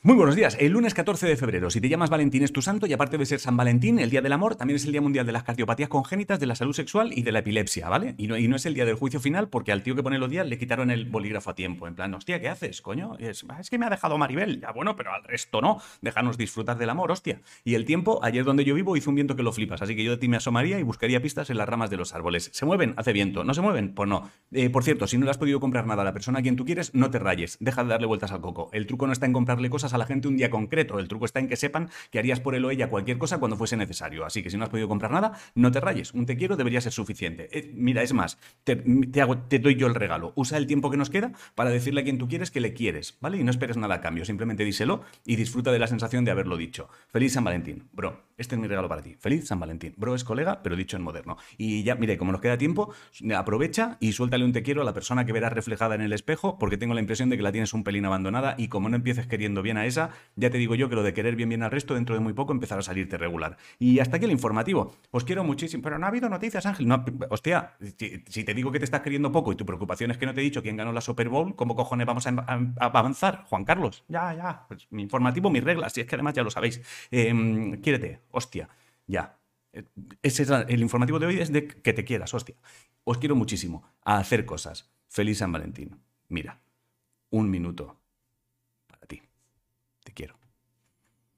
Muy buenos días. El lunes 14 de febrero, si te llamas Valentín es tu santo y aparte de ser San Valentín, el Día del Amor, también es el Día Mundial de las Cardiopatías Congénitas, de la Salud Sexual y de la Epilepsia, ¿vale? Y no, y no es el Día del Juicio Final porque al tío que pone los días le quitaron el bolígrafo a tiempo. En plan, hostia, ¿qué haces, coño? Es, es que me ha dejado Maribel. Ya bueno, pero al resto no. Déjanos disfrutar del amor, hostia. Y el tiempo, ayer donde yo vivo, hizo un viento que lo flipas, así que yo de ti me asomaría y buscaría pistas en las ramas de los árboles. ¿Se mueven? Hace viento. ¿No se mueven? Pues no. Eh, por cierto, si no le has podido comprar nada a la persona a quien tú quieres, no te rayes. Deja de darle vueltas al coco. El truco no está en comprarle cosas a la gente un día con concreto. El truco está en que sepan que harías por él o ella cualquier cosa cuando fuese necesario. Así que si no has podido comprar nada, no te rayes. Un te quiero debería ser suficiente. Eh, mira, es más, te, te, hago, te doy yo el regalo. Usa el tiempo que nos queda para decirle a quien tú quieres que le quieres, ¿vale? Y no esperes nada a cambio. Simplemente díselo y disfruta de la sensación de haberlo dicho. Feliz San Valentín. Bro, este es mi regalo para ti. Feliz San Valentín. Bro es colega, pero dicho en moderno. Y ya, mire, como nos queda tiempo, aprovecha y suéltale un te quiero a la persona que verás reflejada en el espejo, porque tengo la impresión de que la tienes un pelín abandonada y como no empieces queriendo bien a esa, ya te digo yo que lo de querer bien bien al resto dentro de muy poco empezará a salirte regular. Y hasta aquí el informativo. Os quiero muchísimo, pero no ha habido noticias, Ángel. No, hostia, si, te digo que te estás queriendo poco y tu preocupación es que no te he dicho quién ganó la Super Bowl, ¿cómo cojones vamos a avanzar? Juan Carlos, ya, ya. Pues, mi informativo, mis reglas, si es que además ya lo sabéis. Eh, quiérete, hostia, ya. Ese es el informativo de hoy es de que te quieras, hostia. Os quiero muchísimo a hacer cosas. Feliz San Valentín. Mira, un minuto